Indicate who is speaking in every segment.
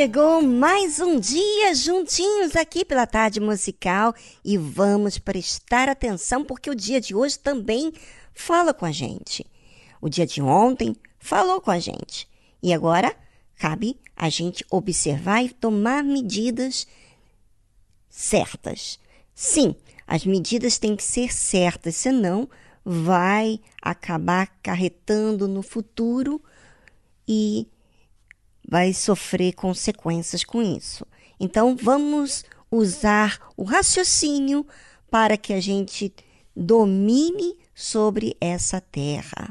Speaker 1: Chegou mais um dia juntinhos aqui pela tarde musical e vamos prestar atenção porque o dia de hoje também fala com a gente. O dia de ontem falou com a gente e agora cabe a gente observar e tomar medidas certas. Sim, as medidas têm que ser certas, senão vai acabar acarretando no futuro e vai sofrer consequências com isso. Então, vamos usar o raciocínio para que a gente domine sobre essa terra.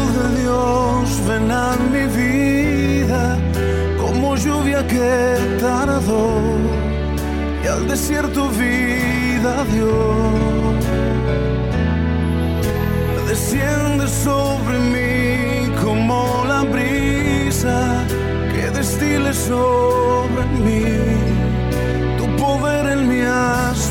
Speaker 2: Dios, ven a mi vida, como lluvia que tardó y al desierto vida Dios. Desciende sobre mí como la brisa que destile sobre mí. Tu poder en mí has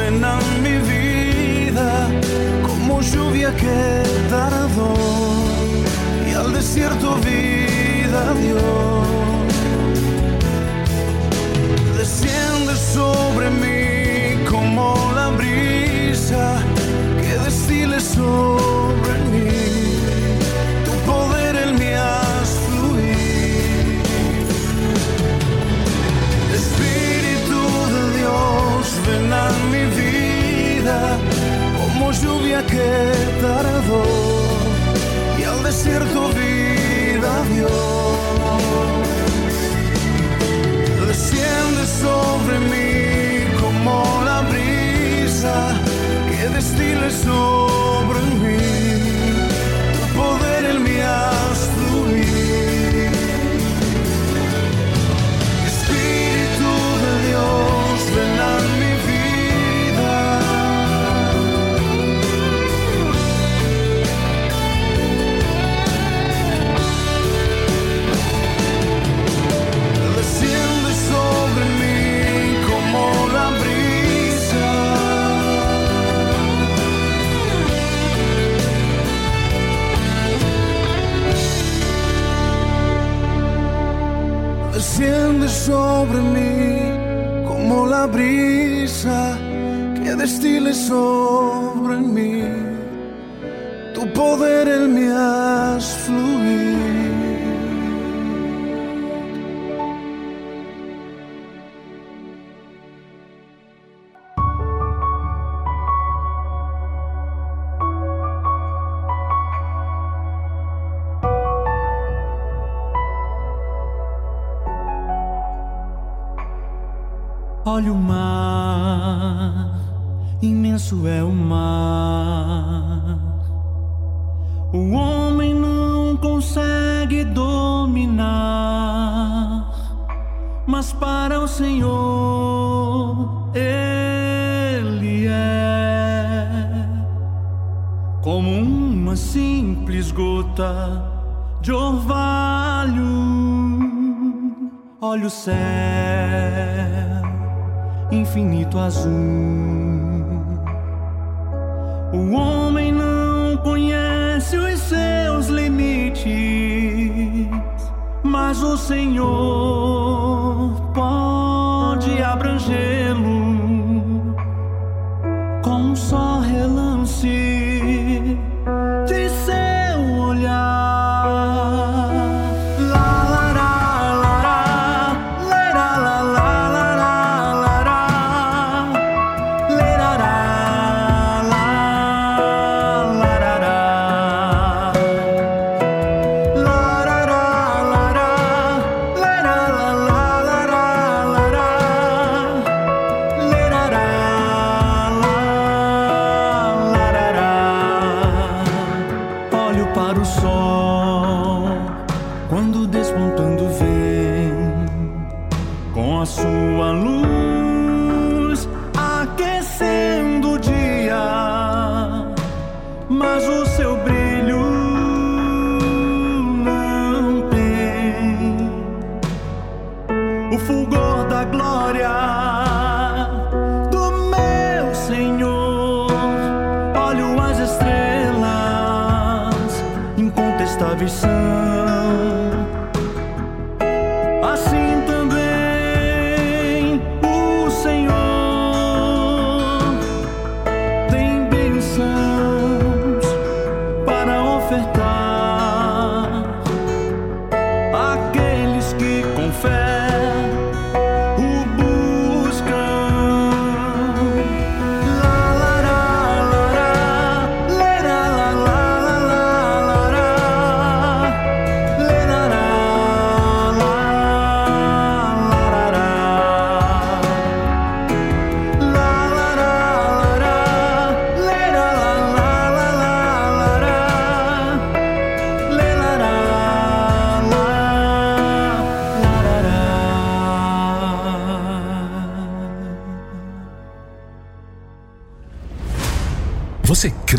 Speaker 2: A mi vida como lluvia que tardó y al desierto vida dio. Desciende sobre mí como la brisa que destile sobre tardó y al desierto vida dio. Desciende sobre mí como la brisa que destile sobre mí. Sobre mí como la brisa que destile sobre mí. Tu poder en mí has fluir.
Speaker 3: Olha o mar, imenso é o mar. O homem não consegue dominar, mas para o Senhor ele é como uma simples gota de orvalho. Olha o céu infinito azul. O homem não conhece os seus limites, mas o Senhor pode abrangê-lo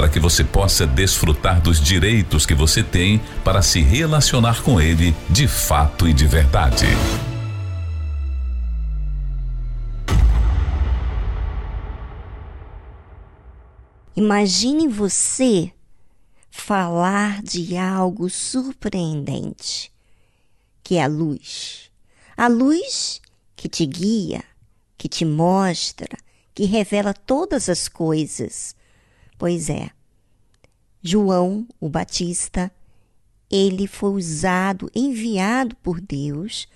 Speaker 4: Para que você possa desfrutar dos direitos que você tem para se relacionar com Ele de fato e de verdade.
Speaker 1: Imagine você falar de algo surpreendente, que é a luz. A luz que te guia, que te mostra, que revela todas as coisas. Pois é, João, o Batista, ele foi usado, enviado por Deus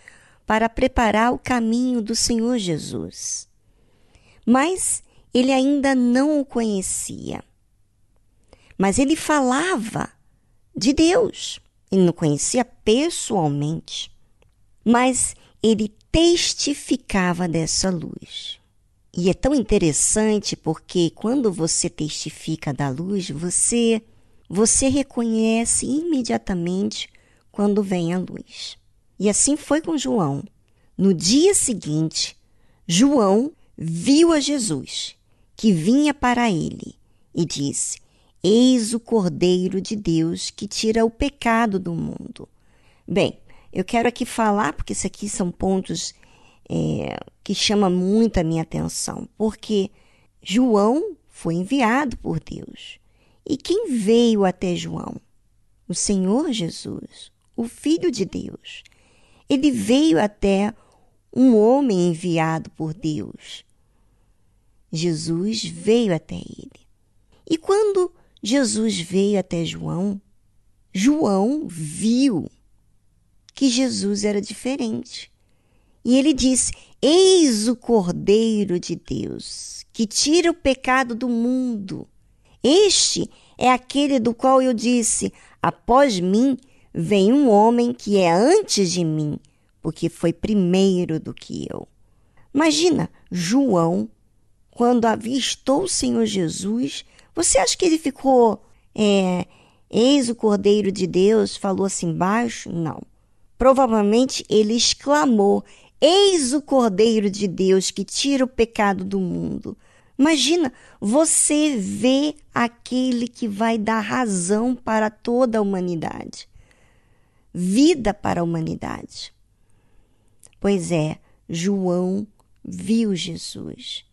Speaker 1: para preparar o caminho do Senhor Jesus. Mas ele ainda não o conhecia. Mas ele falava de Deus. Ele não conhecia pessoalmente. Mas ele testificava dessa luz. E é tão interessante porque quando você testifica da luz, você você reconhece imediatamente quando vem a luz. E assim foi com João. No dia seguinte, João viu a Jesus, que vinha para ele, e disse: Eis o Cordeiro de Deus que tira o pecado do mundo. Bem, eu quero aqui falar, porque isso aqui são pontos é, que chamam muito a minha atenção, porque João foi enviado por Deus. E quem veio até João? O Senhor Jesus, o Filho de Deus. Ele veio até um homem enviado por Deus. Jesus veio até ele. E quando Jesus veio até João, João viu que Jesus era diferente. E ele disse: Eis o Cordeiro de Deus, que tira o pecado do mundo. Este é aquele do qual eu disse: Após mim vem um homem que é antes de mim, porque foi primeiro do que eu. Imagina, João, quando avistou o Senhor Jesus, você acha que ele ficou é, Eis o Cordeiro de Deus, falou assim baixo? Não. Provavelmente ele exclamou: Eis o Cordeiro de Deus que tira o pecado do mundo. Imagina, você vê aquele que vai dar razão para toda a humanidade, vida para a humanidade. Pois é, João viu Jesus,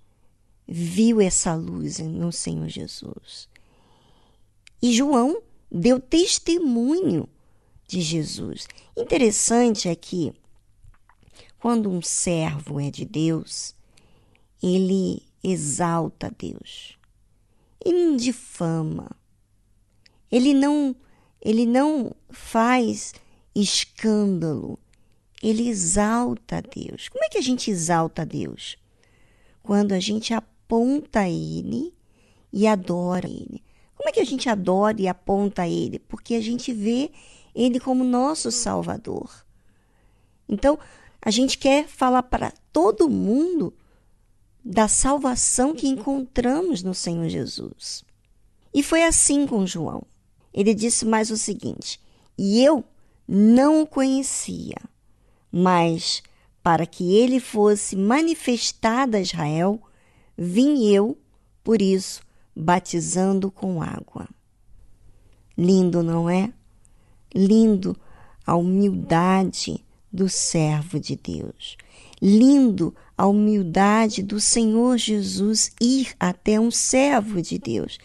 Speaker 1: viu essa luz no Senhor Jesus. E João deu testemunho de Jesus. Interessante é que, quando um servo é de Deus, ele exalta Deus. Ele não difama. Ele não, ele não faz escândalo. Ele exalta Deus. Como é que a gente exalta Deus? Quando a gente aponta Ele e adora Ele. Como é que a gente adora e aponta Ele? Porque a gente vê Ele como nosso Salvador. Então, a gente quer falar para todo mundo da salvação que encontramos no Senhor Jesus. E foi assim com João. Ele disse mais o seguinte: E eu não o conhecia, mas para que ele fosse manifestado a Israel, vim eu, por isso, batizando com água. Lindo, não é? Lindo a humildade do servo de Deus. Lindo a humildade do Senhor Jesus ir até um servo de Deus.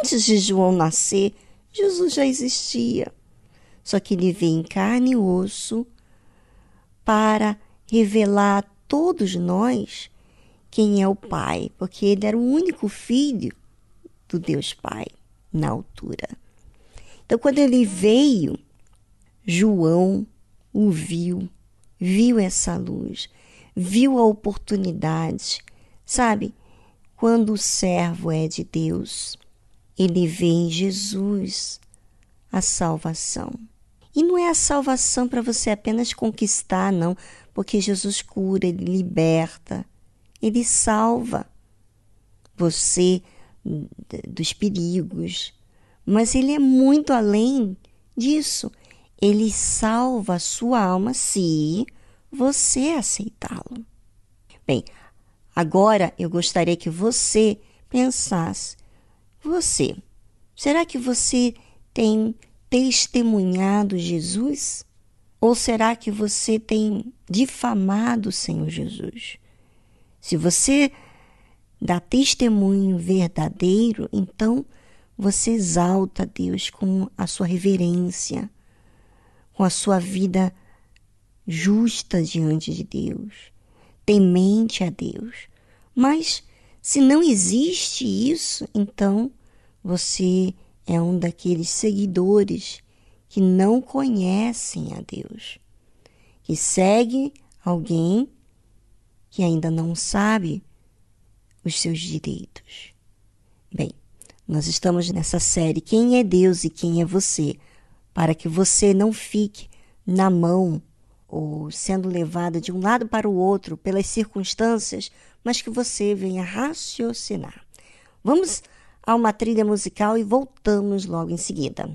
Speaker 1: Antes de João nascer, Jesus já existia. Só que ele veio em carne e osso para revelar a todos nós quem é o Pai, porque ele era o único filho do Deus Pai na altura. Então, quando ele veio, João o viu, viu essa luz viu a oportunidade. Sabe, quando o servo é de Deus, ele vê em Jesus a salvação. E não é a salvação para você apenas conquistar, não, porque Jesus cura, ele liberta, ele salva você dos perigos. Mas ele é muito além disso. Ele salva a sua alma se você aceitá-lo. Bem, agora eu gostaria que você pensasse: você, será que você tem testemunhado Jesus? Ou será que você tem difamado o Senhor Jesus? Se você dá testemunho verdadeiro, então você exalta Deus com a sua reverência, com a sua vida justa diante de Deus, temente a Deus. Mas se não existe isso, então você é um daqueles seguidores que não conhecem a Deus, que segue alguém que ainda não sabe os seus direitos. Bem, nós estamos nessa série Quem é Deus e quem é você, para que você não fique na mão ou sendo levada de um lado para o outro pelas circunstâncias, mas que você venha raciocinar. Vamos a uma trilha musical e voltamos logo em seguida.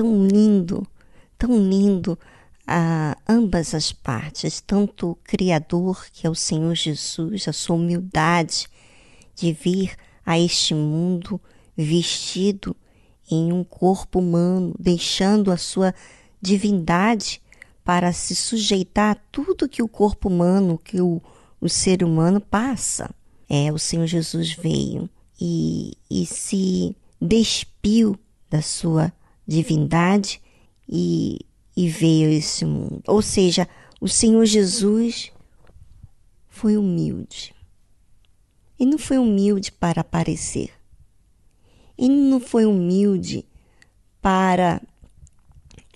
Speaker 1: Tão lindo, tão lindo a ambas as partes, tanto o Criador, que é o Senhor Jesus, a sua humildade de vir a este mundo vestido em um corpo humano, deixando a sua divindade para se sujeitar a tudo que o corpo humano, que o, o ser humano passa. É, o Senhor Jesus veio e, e se despiu da sua divindade e, e veio a esse mundo. Ou seja, o Senhor Jesus foi humilde. E não foi humilde para aparecer. Ele não foi humilde para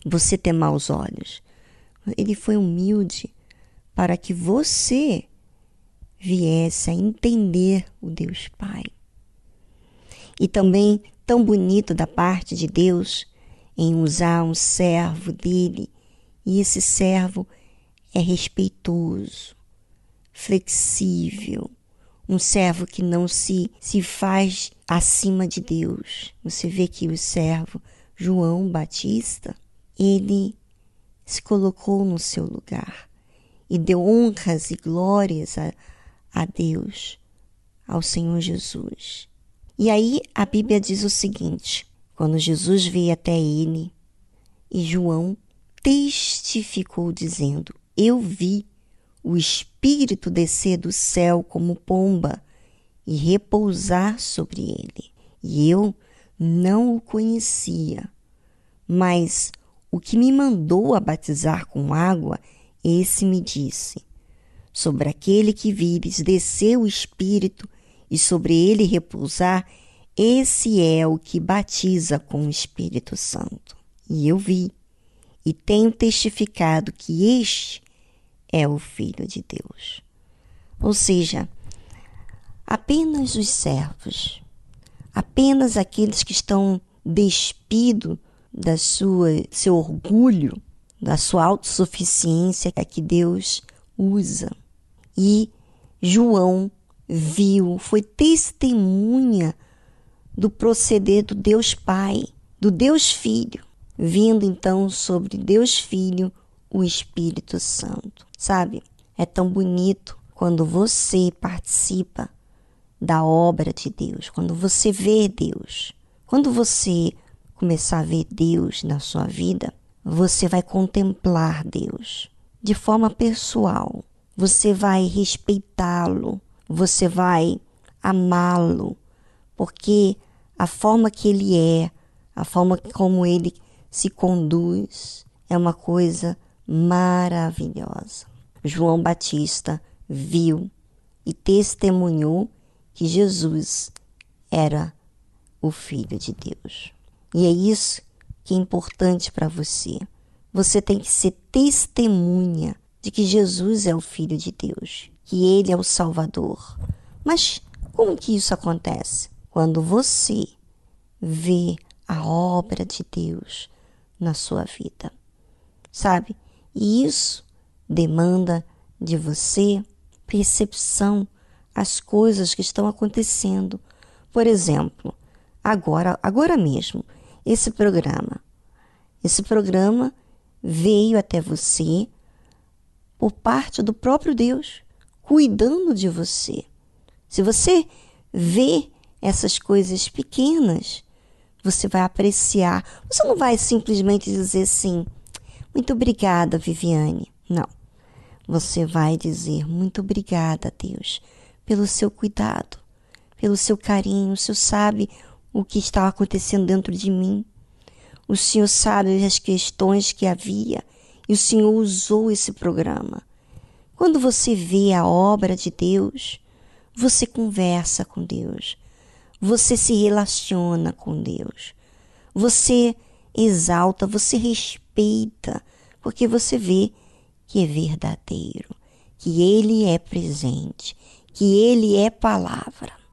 Speaker 1: você ter maus olhos. Ele foi humilde para que você viesse a entender o Deus Pai. E também tão bonito da parte de Deus em usar um servo dele, e esse servo é respeitoso, flexível, um servo que não se, se faz acima de Deus. Você vê que o servo João Batista, ele se colocou no seu lugar e deu honras e glórias a, a Deus, ao Senhor Jesus. E aí a Bíblia diz o seguinte: quando Jesus veio até ele, e João testificou, dizendo: Eu vi o Espírito descer do céu como pomba e repousar sobre ele. E eu não o conhecia, mas o que me mandou a batizar com água, esse me disse: Sobre aquele que vires descer o Espírito e sobre ele repousar, esse é o que batiza com o Espírito Santo. E eu vi e tenho testificado que este é o Filho de Deus. Ou seja, apenas os servos, apenas aqueles que estão despidos da sua seu orgulho, da sua autossuficiência é que Deus usa. E João viu, foi testemunha do proceder do Deus Pai, do Deus Filho, vindo então sobre Deus Filho o Espírito Santo. Sabe? É tão bonito quando você participa da obra de Deus, quando você vê Deus. Quando você começar a ver Deus na sua vida, você vai contemplar Deus de forma pessoal. Você vai respeitá-lo, você vai amá-lo, porque a forma que ele é, a forma como ele se conduz, é uma coisa maravilhosa. João Batista viu e testemunhou que Jesus era o Filho de Deus. E é isso que é importante para você. Você tem que ser testemunha de que Jesus é o Filho de Deus, que Ele é o Salvador. Mas como que isso acontece? Quando você vê a obra de Deus na sua vida, sabe? E isso demanda de você percepção às coisas que estão acontecendo. Por exemplo, agora, agora mesmo, esse programa. Esse programa veio até você por parte do próprio Deus, cuidando de você. Se você vê essas coisas pequenas, você vai apreciar. Você não vai simplesmente dizer assim: muito obrigada, Viviane. Não. Você vai dizer muito obrigada, Deus, pelo seu cuidado, pelo seu carinho. O Senhor sabe o que está acontecendo dentro de mim. O Senhor sabe as questões que havia e o Senhor usou esse programa. Quando você vê a obra de Deus, você conversa com Deus, você se relaciona com Deus, você exalta, você respeita, porque você vê que é verdadeiro, que Ele é presente, que Ele é palavra.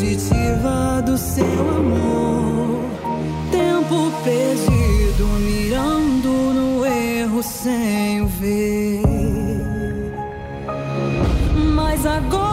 Speaker 5: fugitiva do seu amor. Tempo perdido, mirando no erro sem o ver. Mas agora.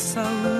Speaker 5: Vejo,
Speaker 3: nessa luz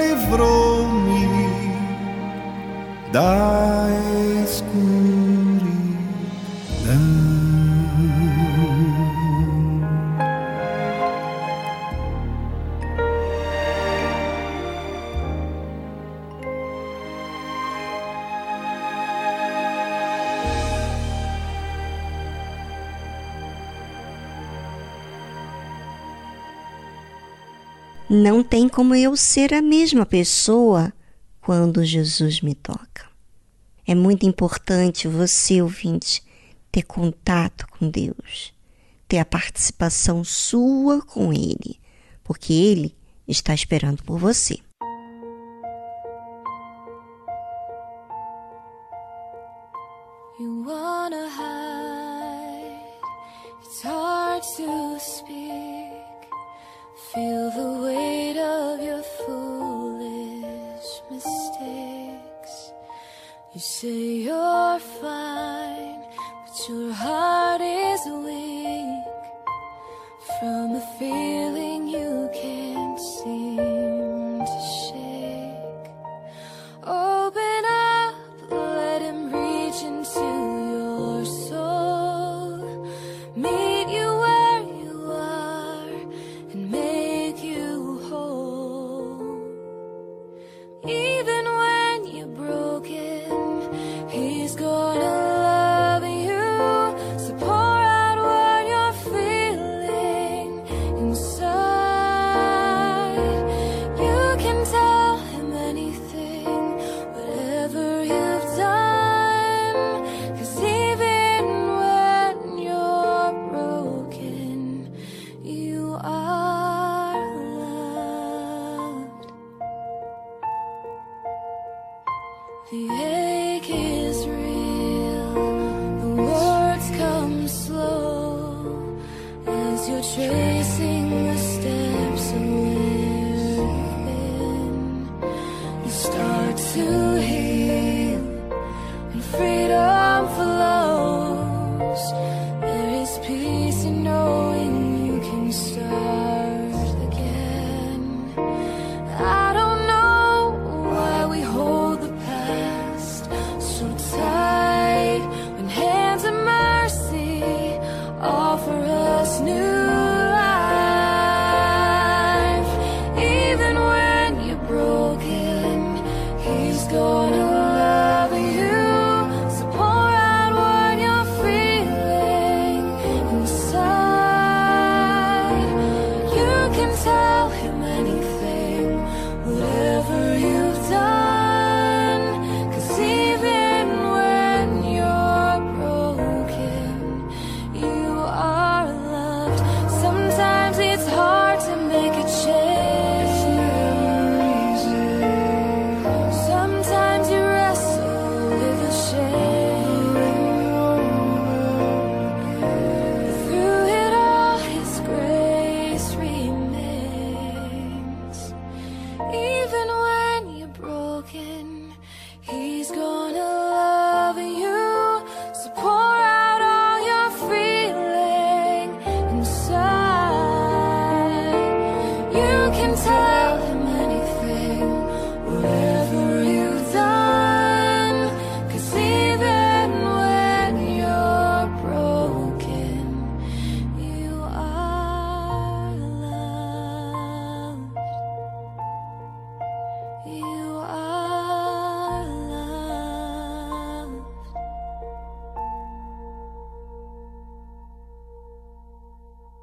Speaker 3: livrou-me da escuridão.
Speaker 1: Não tem como eu ser a mesma pessoa quando Jesus me toca. É muito importante você, ouvinte, ter contato com Deus, ter a participação sua com Ele, porque Ele está esperando por você.
Speaker 6: You wanna hide, it's hard to Feel the weight of your foolish mistakes. You say you're fine, but your heart is weak from the fear.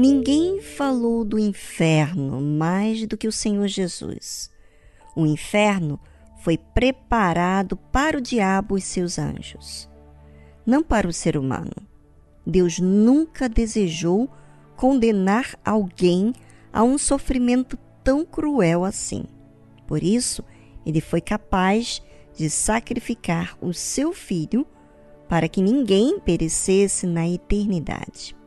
Speaker 1: Ninguém falou do inferno mais do que o Senhor Jesus. O inferno foi preparado para o diabo e seus anjos, não para o ser humano. Deus nunca desejou condenar alguém a um sofrimento tão cruel assim. Por isso, ele foi capaz de sacrificar o seu filho para que ninguém perecesse na eternidade.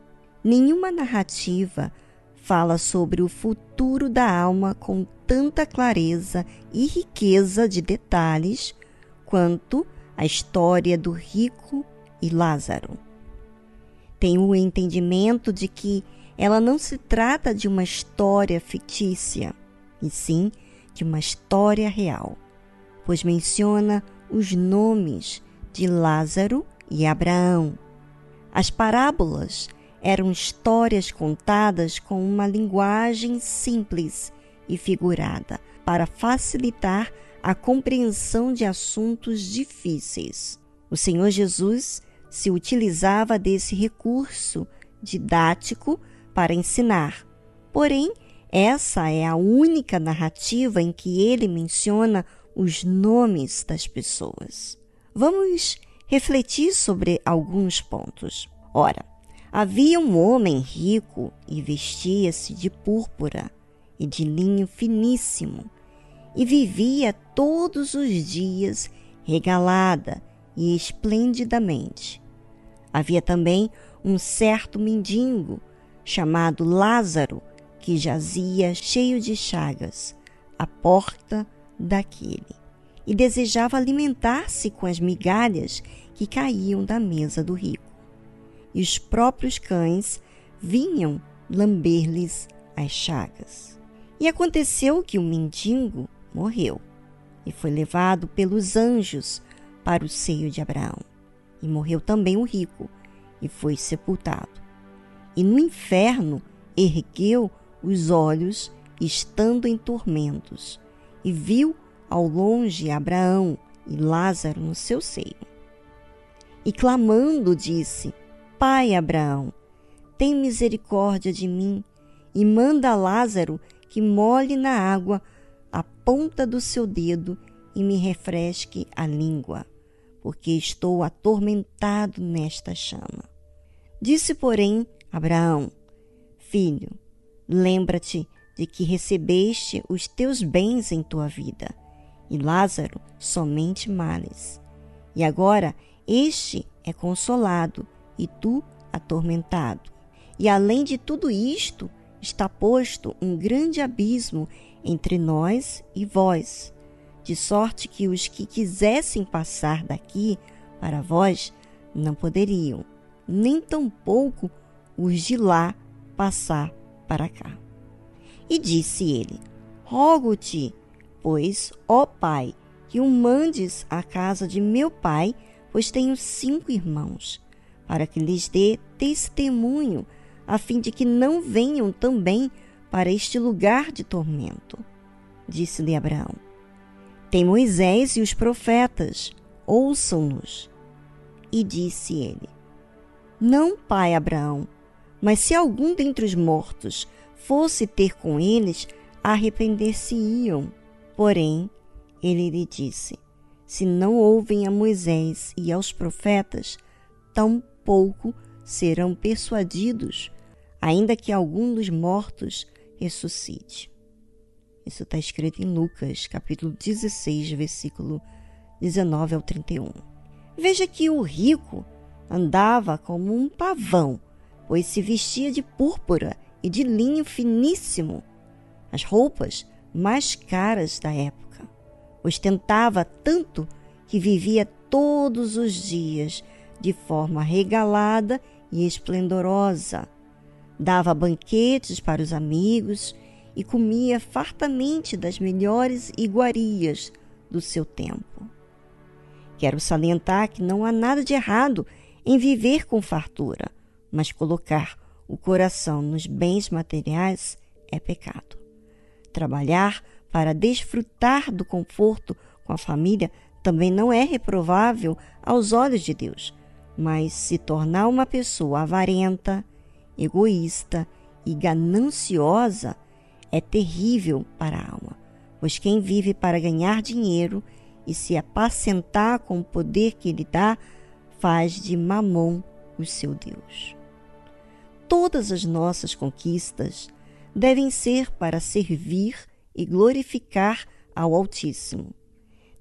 Speaker 1: Nenhuma narrativa fala sobre o futuro da alma com tanta clareza e riqueza de detalhes quanto a história do rico e Lázaro. Tenho o entendimento de que ela não se trata de uma história fictícia, e sim de uma história real, pois menciona os nomes de Lázaro e Abraão. As parábolas eram histórias contadas com uma linguagem simples e figurada para facilitar a compreensão de assuntos difíceis. O Senhor Jesus se utilizava desse recurso didático para ensinar. Porém, essa é a única narrativa em que ele menciona os nomes das pessoas. Vamos refletir sobre alguns pontos. Ora, Havia um homem rico e vestia-se de púrpura e de linho finíssimo, e vivia todos os dias regalada e esplendidamente. Havia também um certo mendigo chamado Lázaro, que jazia cheio de chagas, à porta daquele, e desejava alimentar-se com as migalhas que caíam da mesa do rico e os próprios cães vinham lamber-lhes as chagas. E aconteceu que o mendigo morreu e foi levado pelos anjos para o seio de Abraão. E morreu também o rico e foi sepultado. E no inferno ergueu os olhos, estando em tormentos, e viu ao longe Abraão e Lázaro no seu seio. E clamando, disse: Pai Abraão, tem misericórdia de mim e manda Lázaro que molhe na água a ponta do seu dedo e me refresque a língua, porque estou atormentado nesta chama. Disse, porém, Abraão: Filho, lembra-te de que recebeste os teus bens em tua vida, e Lázaro somente males. E agora este é consolado e tu atormentado. E além de tudo isto, está posto um grande abismo entre nós e vós, de sorte que os que quisessem passar daqui para vós não poderiam, nem tampouco os de lá passar para cá. E disse ele: Rogo-te, pois, ó Pai, que o mandes à casa de meu pai, pois tenho cinco irmãos para que lhes dê testemunho, a fim de que não venham também para este lugar de tormento. Disse-lhe Abraão: Tem Moisés e os profetas, ouçam-nos. E disse ele: Não, pai Abraão, mas se algum dentre os mortos fosse ter com eles, arrepender-se-iam. Porém, ele lhe disse: Se não ouvem a Moisés e aos profetas, tão pouco serão persuadidos, ainda que algum dos mortos ressuscite. Isso está escrito em Lucas, capítulo 16, versículo 19 ao 31. Veja que o rico andava como um pavão, pois se vestia de púrpura e de linho finíssimo, as roupas mais caras da época. Ostentava tanto que vivia todos os dias de forma regalada e esplendorosa, dava banquetes para os amigos e comia fartamente das melhores iguarias do seu tempo. Quero salientar que não há nada de errado em viver com fartura, mas colocar o coração nos bens materiais é pecado. Trabalhar para desfrutar do conforto com a família também não é reprovável aos olhos de Deus, mas se tornar uma pessoa avarenta, egoísta e gananciosa é terrível para a alma, pois quem vive para ganhar dinheiro e se apacentar com o poder que ele dá, faz de Mamon o seu Deus. Todas as nossas conquistas devem ser para servir e glorificar ao Altíssimo.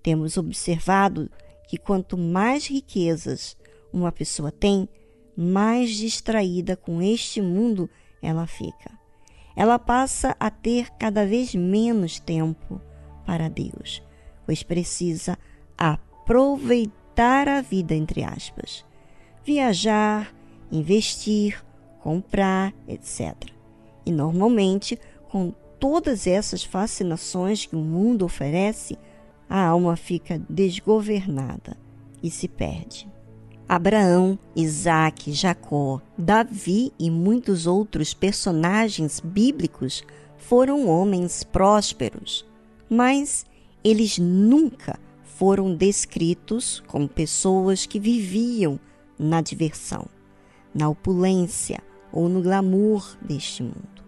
Speaker 1: Temos observado que quanto mais riquezas uma pessoa tem, mais distraída com este mundo ela fica. Ela passa a ter cada vez menos tempo para Deus, pois precisa aproveitar a vida, entre aspas. Viajar, investir, comprar, etc. E normalmente, com todas essas fascinações que o mundo oferece, a alma fica desgovernada e se perde. Abraão, Isaac, Jacó, Davi e muitos outros personagens bíblicos foram homens prósperos, mas eles nunca foram descritos como pessoas que viviam na diversão, na opulência ou no glamour deste mundo.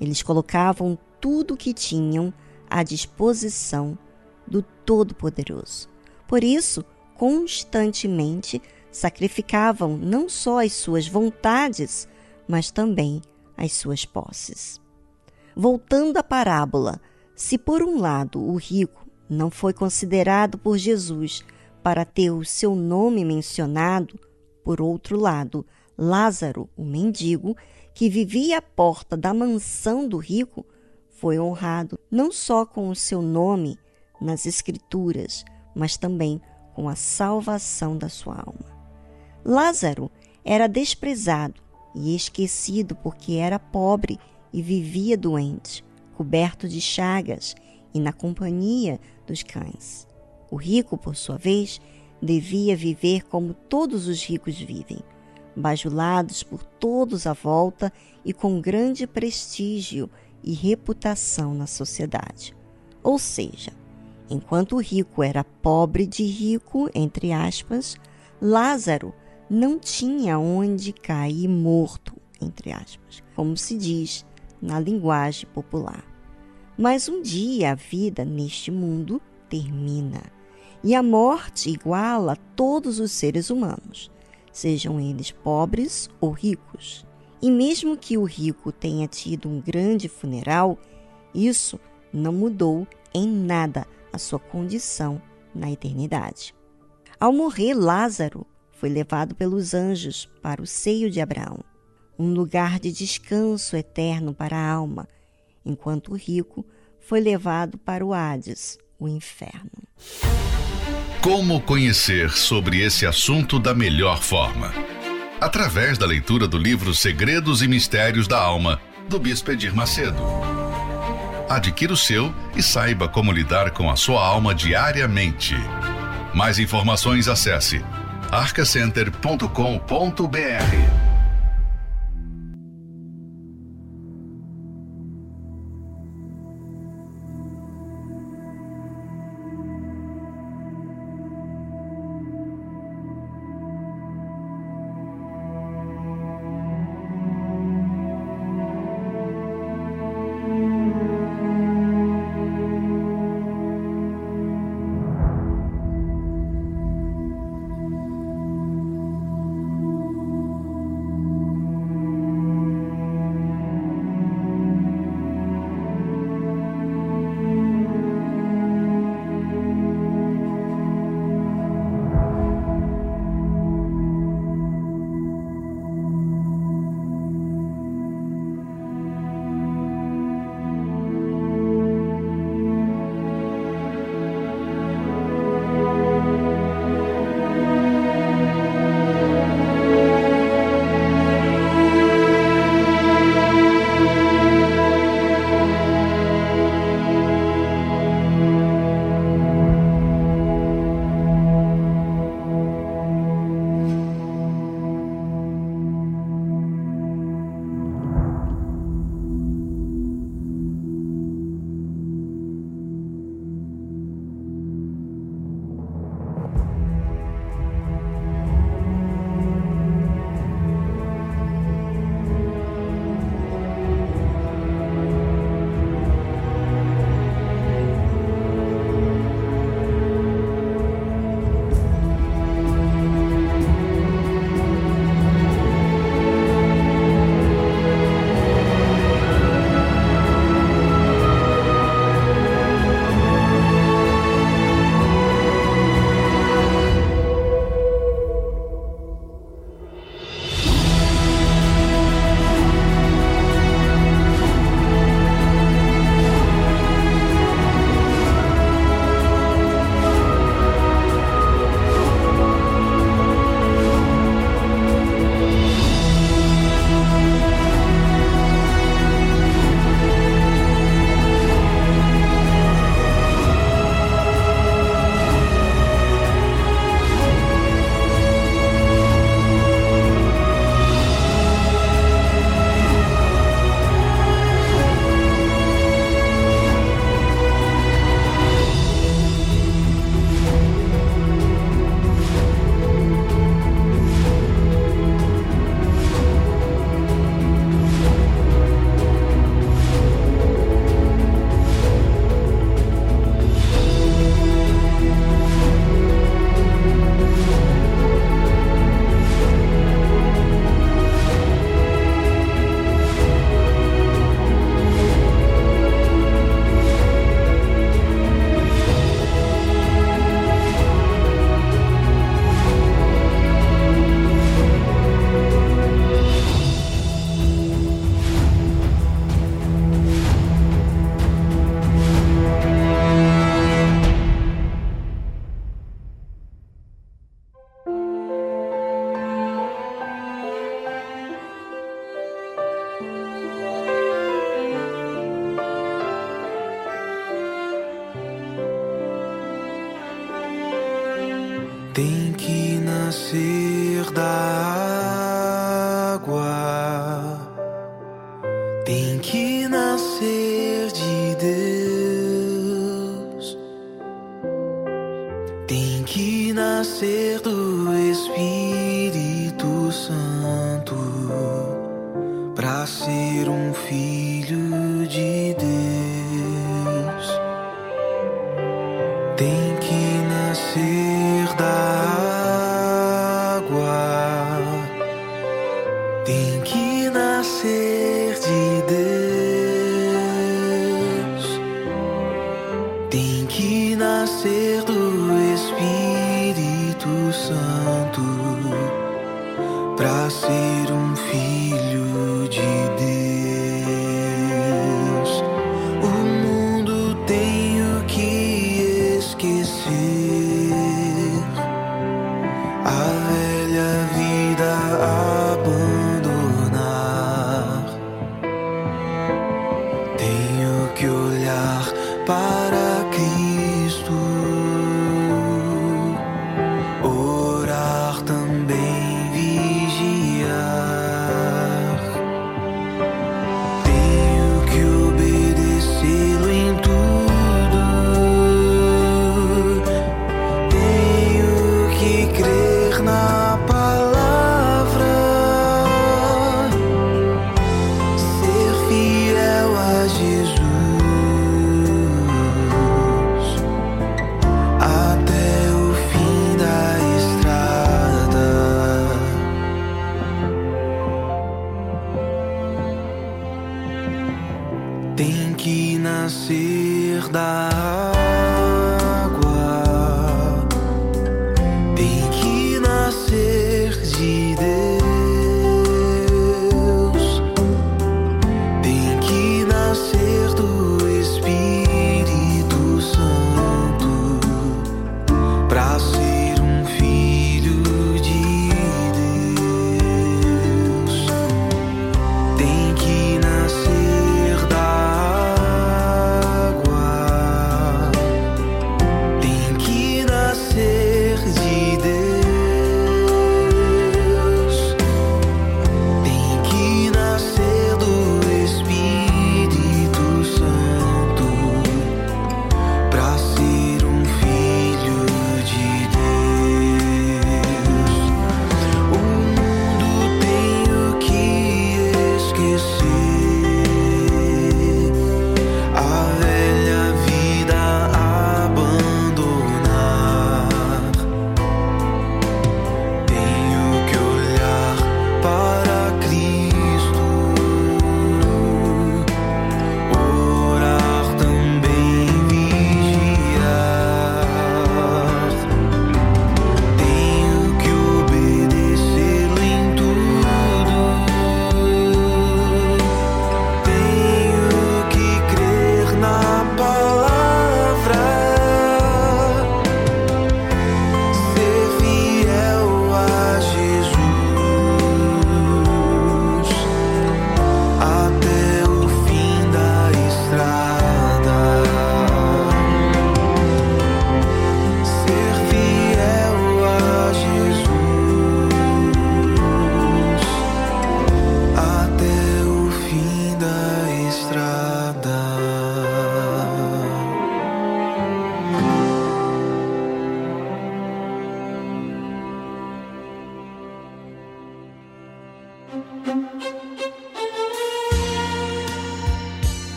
Speaker 1: Eles colocavam tudo o que tinham à disposição do Todo-Poderoso. Por isso, constantemente sacrificavam não só as suas vontades, mas também as suas posses. Voltando à parábola, se por um lado o rico não foi considerado por Jesus para ter o seu nome mencionado, por outro lado, Lázaro, o mendigo, que vivia à porta da mansão do rico, foi honrado não só com o seu nome nas Escrituras, mas também com a salvação da sua alma. Lázaro era desprezado e esquecido porque era pobre e vivia doente, coberto de chagas e na companhia dos cães. O rico, por sua vez, devia viver como todos os ricos vivem, bajulados por todos à volta e com grande prestígio e reputação na sociedade. Ou seja, enquanto o rico era pobre de rico, entre aspas, Lázaro não tinha onde cair morto, entre aspas, como se diz na linguagem popular. Mas um dia a vida neste mundo termina e a morte iguala todos os seres humanos, sejam eles pobres ou ricos. E mesmo que o rico tenha tido um grande funeral, isso não mudou em nada a sua condição na eternidade. Ao morrer Lázaro, foi levado pelos anjos para o seio de Abraão, um lugar de descanso eterno para a alma, enquanto o rico foi levado para o Hades, o inferno.
Speaker 7: Como conhecer sobre esse assunto da melhor forma? Através da leitura do livro Segredos e Mistérios da Alma, do Bispo Edir Macedo. Adquira o seu e saiba como lidar com a sua alma diariamente. Mais informações acesse arcacenter.com.br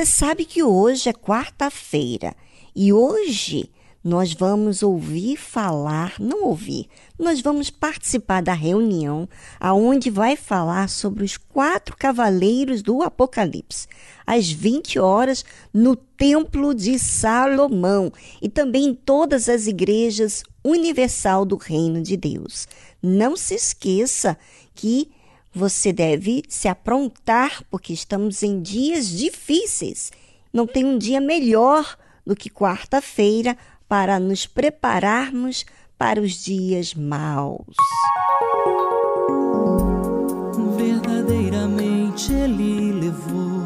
Speaker 1: Você sabe que hoje é quarta-feira e hoje nós vamos ouvir falar, não ouvir, nós vamos participar da reunião aonde vai falar sobre os quatro cavaleiros do Apocalipse, às 20 horas no Templo de Salomão e também em todas as igrejas universal do Reino de Deus. Não se esqueça que você deve se aprontar porque estamos em dias difíceis. Não tem um dia melhor do que quarta-feira para nos prepararmos para os dias maus.
Speaker 8: Verdadeiramente Ele levou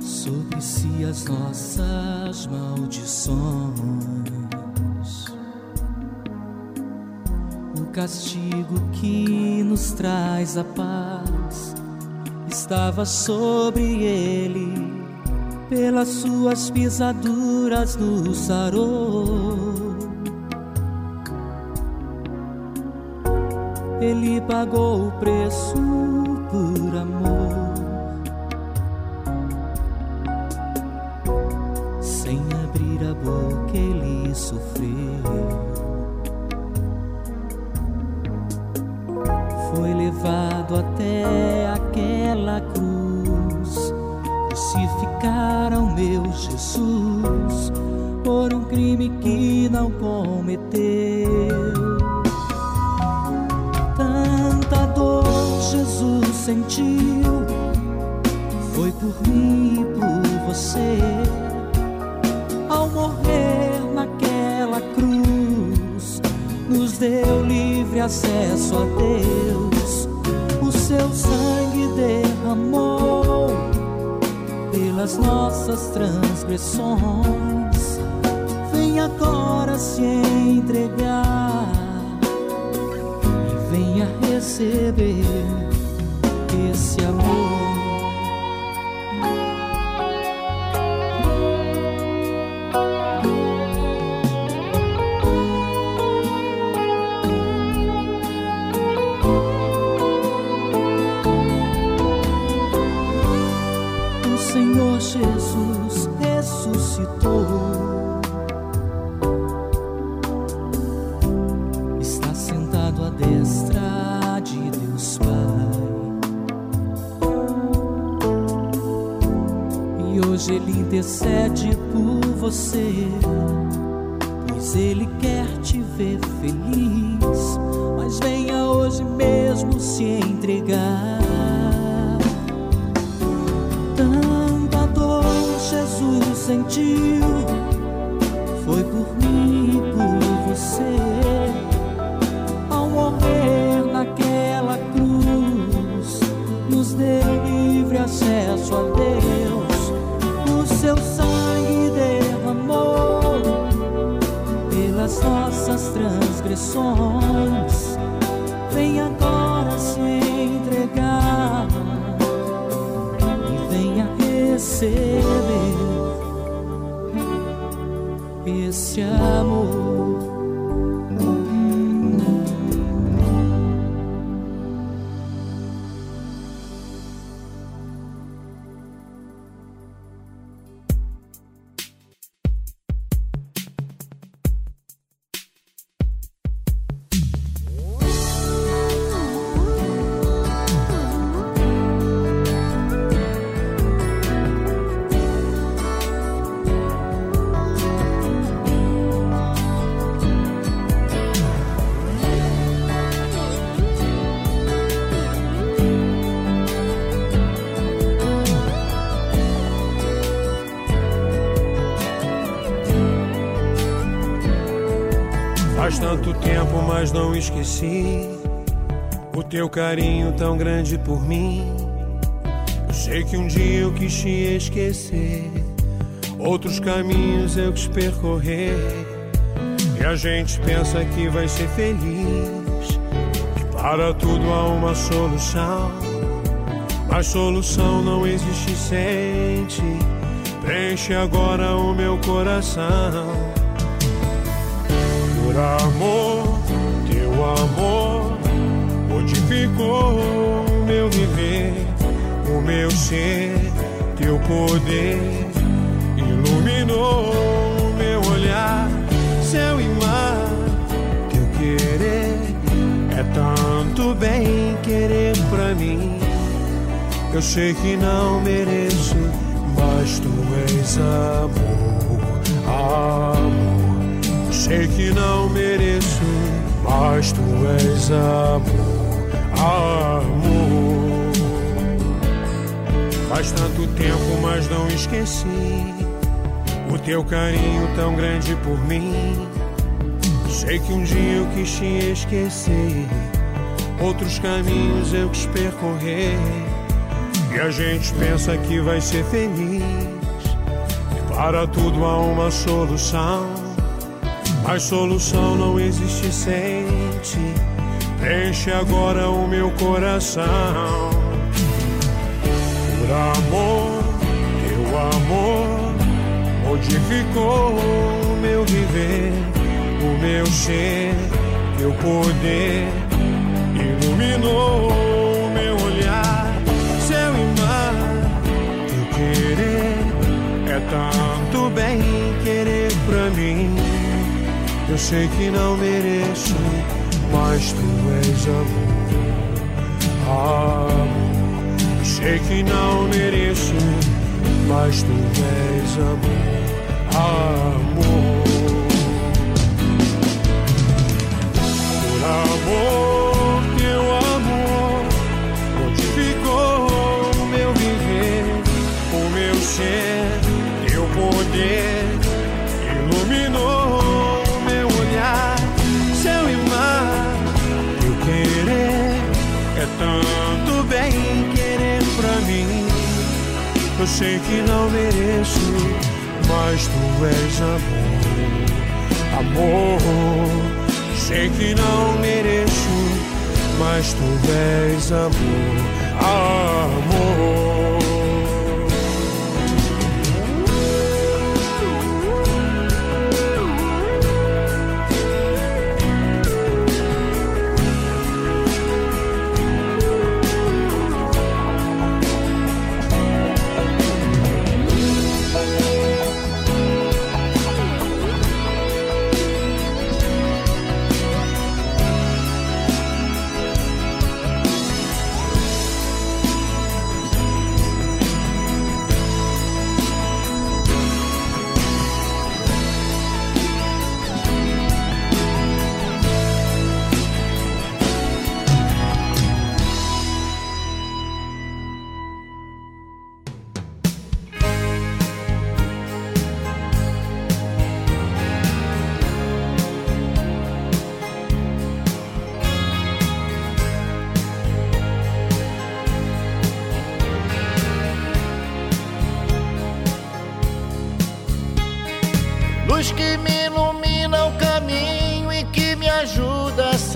Speaker 8: sobre si as nossas maldições. Castigo que nos traz a paz estava sobre ele pelas suas pisaduras nos sarou. Ele pagou o preço por amor. Sem abrir a boca, ele sofreu. Foi levado até aquela cruz crucificaram meu Jesus por um crime que não cometeu. Tanta dor Jesus sentiu, foi por mim e por você. Ao morrer deu livre acesso a Deus. O seu sangue derramou pelas nossas transgressões. Vem agora se entregar e venha receber você, pois Ele quer te ver feliz.
Speaker 9: Esqueci o teu carinho tão grande por mim. Eu sei que um dia eu quis te esquecer, outros caminhos eu quis percorrer. E a gente pensa que vai ser feliz, que para tudo há uma solução. Mas solução não existe, sente. Preenche agora o meu coração. Modificou o meu viver. meu ser, teu poder iluminou o meu olhar, céu e mar, teu querer é tanto bem querer pra mim. Eu sei que não mereço, mas tu és amor, amor. Sei que não mereço, mas tu és amor, amor. Faz tanto tempo, mas não esqueci o teu carinho tão grande por mim. Sei que um dia eu quis te esquecer, outros caminhos eu quis percorrer. E a gente pensa que vai ser feliz. E para tudo há uma solução. Mas solução não existe sem ti. Preenche agora o meu coração. Por amor, teu amor modificou o meu viver, o meu ser, teu poder iluminou o meu olhar, e mar, teu querer é tanto bem querer pra mim. Eu sei que não mereço, mas tu és amor, amor. Sei que não mereço, mas tu és amor, amor. Por amor, teu amor modificou o meu viver, o meu ser, teu poder Eu sei que não mereço, mas tu és amor, amor. Sei que não mereço, mas tu és amor, amor.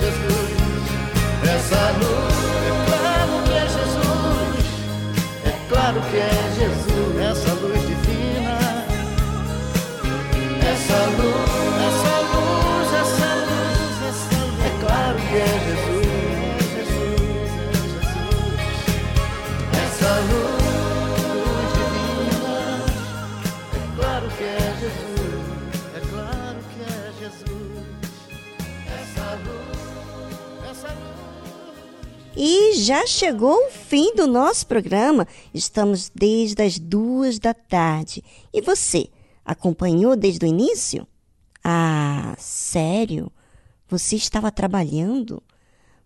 Speaker 10: Jesus. Essa luz, é claro que é Jesus. É claro que é Jesus. Essa luz
Speaker 1: E já chegou o fim do nosso programa. Estamos desde as duas da tarde. E você, acompanhou desde o início? Ah, sério? Você estava trabalhando?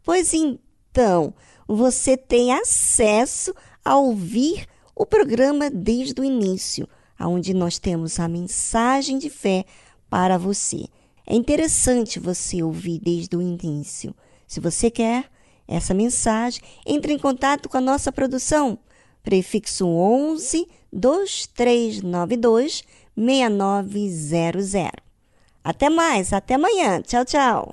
Speaker 1: Pois então, você tem acesso a ouvir o programa desde o início, onde nós temos a mensagem de fé para você. É interessante você ouvir desde o início. Se você quer essa mensagem, entre em contato com a nossa produção. Prefixo 11 2392 6900. Até mais, até amanhã. Tchau, tchau.